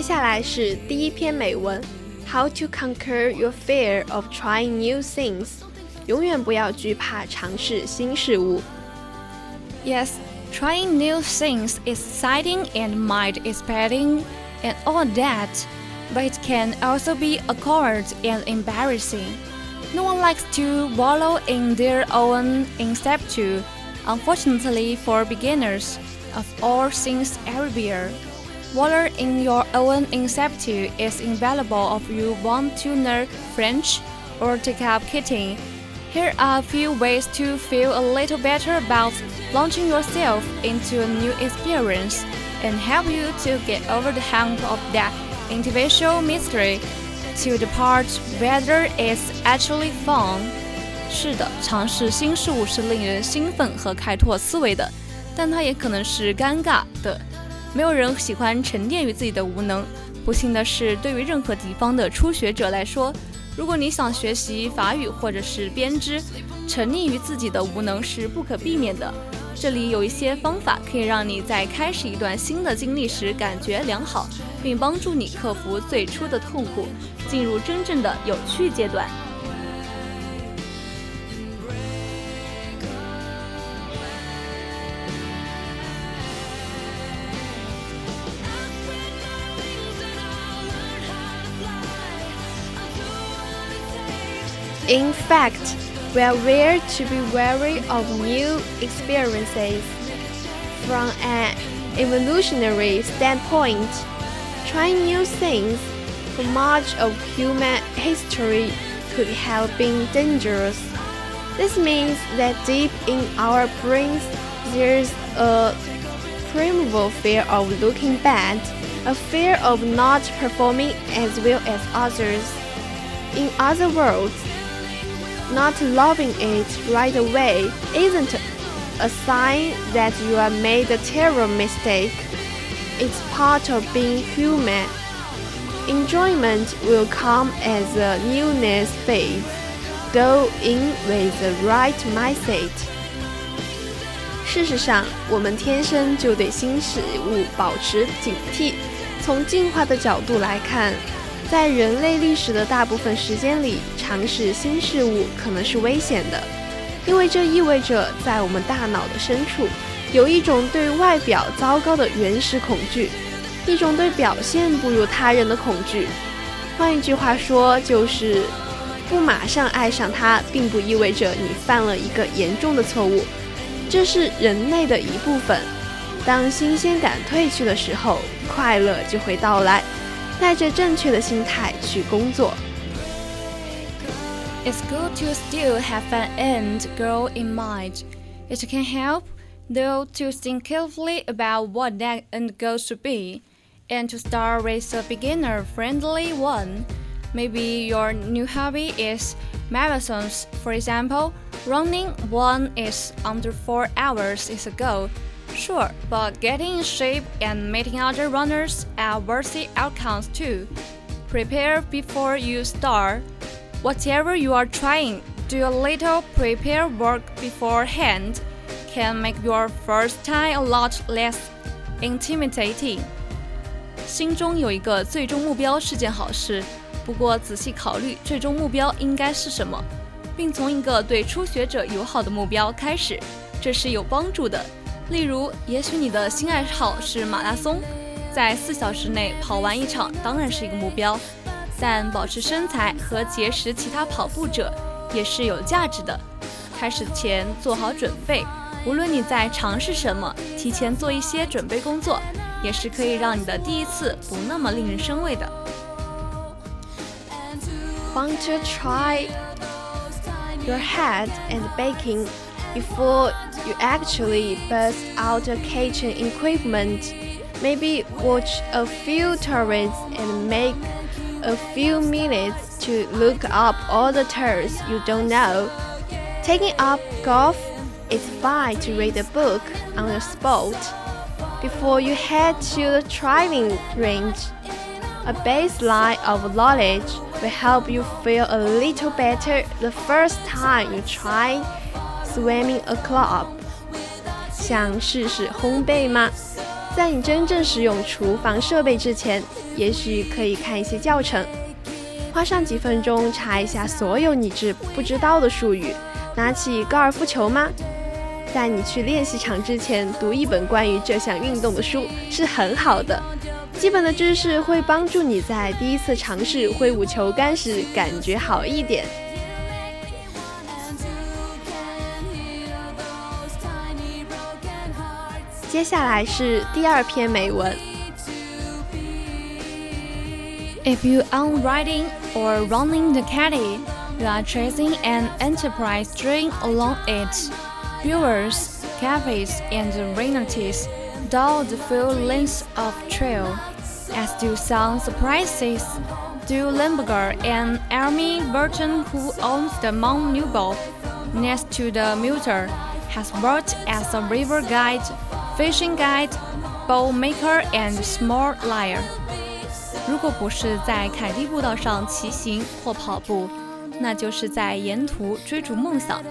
接下来是第一篇美文，How to conquer your fear of trying new things。永远不要惧怕尝试新事物。 Yes, trying new things is exciting and mind expanding and all that, but it can also be awkward and embarrassing. No one likes to wallow in their own inception. Unfortunately for beginners of all things everywhere, wallow in your own inception is invaluable if you want to learn French or take up kitting. Here are a few ways to feel a little better about launching yourself into a new experience and help you to get over the hump of that individual mystery to the part whether it's actually fun. 是的，尝试新事物是令人兴奋和开拓思维的，但它也可能是尴尬的。 没有人喜欢沉淀于自己的无能。不幸的是，对于任何地方的初学者来说，如果你想学习法语或者是编织，沉溺于自己的无能是不可避免的。这里有一些方法可以让你在开始一段新的经历时感觉良好，并帮助你克服最初的痛苦，进入真正的有趣阶段。In fact, we are aware to be wary of new experiences. From an evolutionary standpoint, trying new things for much of human history could have been dangerous. This means that deep in our brains there's a primeval fear of looking bad, a fear of not performing as well as others. In other words, not loving it right away isn't a sign that you have made a terrible mistake. It's part of being human. Enjoyment will come as the newness fades. Go in with the right mindset. 事实上，我们天生就对新事物保持警惕。从进化的角度来看， 在人类历史的大部分时间里，尝试新事物可能是危险的，因为这意味着在我们大脑的深处有一种对外表糟糕的原始恐惧，一种对表现不如他人的恐惧。换一句话说，就是不马上爱上他，并不意味着你犯了一个严重的错误，这是人类的一部分。当新鲜感褪去的时候，快乐就会到来。带着正确的心态去工作。 It's good to still have an end goal in mind. It can help, though, to think carefully about what that end goal should be, and to start with a beginner-friendly one. Maybe your new hobby is marathons, for example. Running one is under four hours is a goal. Sure, but getting in shape and meeting other runners are worthy outcomes too. Prepare before you start. Whatever you are trying, do a little prepare work beforehand. Can make your first time a lot less intimidating。心中有一个最终目标是件好事，不过仔细考虑最终目标应该是什么，并从一个对初学者友好的目标开始，这是有帮助的。 例如，也许你的新爱好是马拉松，在四小时内跑完一场当然是一个目标，但保持身材和结识其他跑步者也是有价值的。开始前做好准备，无论你在尝试什么，提前做一些准备工作，也是可以让你的第一次不那么令人生畏的。Want to try your head and baking before you actually bust out the kitchen equipment? Maybe watch a few tutorials and make a few minutes to look up all the terms you don't know. Taking up golf, it's fine to read a book on the spot before you head to the driving range. A baseline of knowledge will help you feel a little better the first time you try swimming a club. 想试试烘焙吗？在你真正使用厨房设备之前，也许可以看一些教程，花上几分钟查一下所有你知不知道的术语。拿起高尔夫球吗？在你去练习场之前，读一本关于这项运动的书是很好的。基本的知识会帮助你在第一次尝试挥舞球杆时感觉好一点。接下来是第二篇美文。If you are riding or running the Katy, you are chasing an enterprise train along it. Brewers, cafes, and renotes dot the full length of trail. As do some surprises, do Limburger and Army Burton, who owns the Mount Newbold next to the Muter, has worked as a river guide fishing guide, bow maker, and small liar. 如果不是在凯蒂步道上骑行或跑步，那就是在沿途追逐梦想。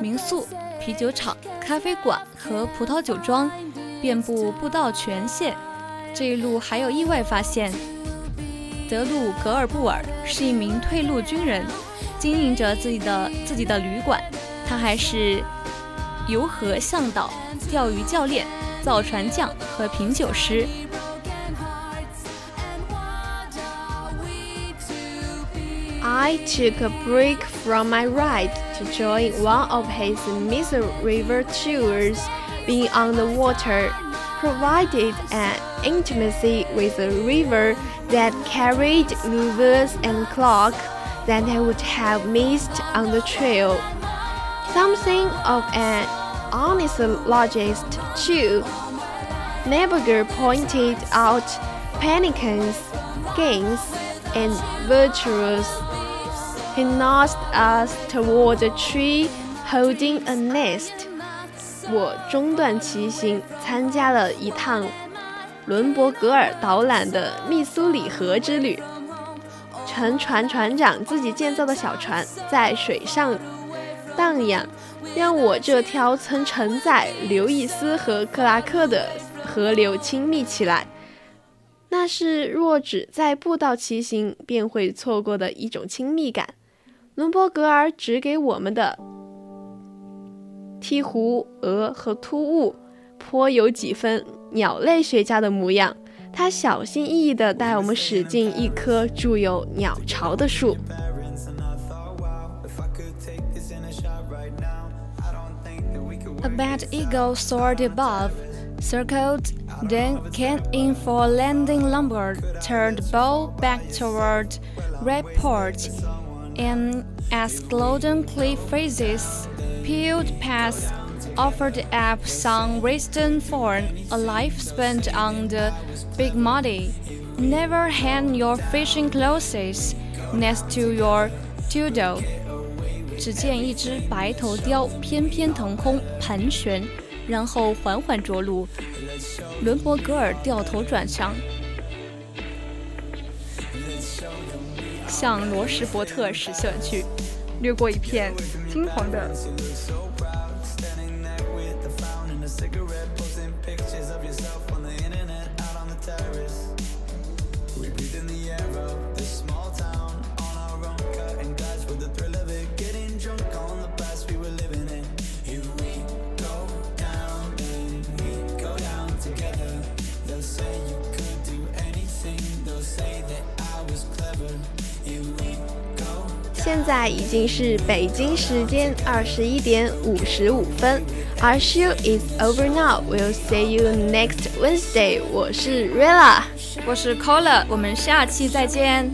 民宿、啤酒厂、咖啡馆和葡萄酒庄遍布步道全线。这一路还有意外发现：德鲁格尔布尔是一名退路军人，经营着自己的自己的旅馆。他还是游河向导、钓鱼教练、造船匠和品酒师。I took a break from my ride to join one of his Missouri River tours. Being on the water provided an intimacy with the river that carried Lewis and Clark that I would have missed on the trail. Something of an ornithologist, too. Neberger pointed out pelicans, gains, and vultures. He nudged us toward a tree holding a nest. 我中断骑行，参加了一趟伦伯格尔导览的密苏里河之旅。乘船船长自己建造的小船在水上 荡漾，让我这条曾承载刘易斯和克拉克的河流亲密起来。那是若只在步道骑行便会错过的一种亲密感。伦伯格尔指给我们的鹈鹕、鹅和突兀，颇有几分鸟类学家的模样。他小心翼翼地带我们驶进一棵住有鸟巢的树。Bad eagle soared above, circled, then came in for landing lumber, turned bow back toward Rocheport, and as golden cliff faces peeled past, offered up some western thorn, a life spent on the Big Muddy. Never hang your fishing clothes next to your Tudor. 只见一只白头雕翩翩腾空盘旋，然后缓缓着陆。伦伯格尔掉头转向，向罗什伯特驶向去，掠过一片金黄的现在已经是北京时间二十一点五十五分。Our show is over now. We'll see you next Wednesday. 我是 Rella，我是 Cola，我们下期再见。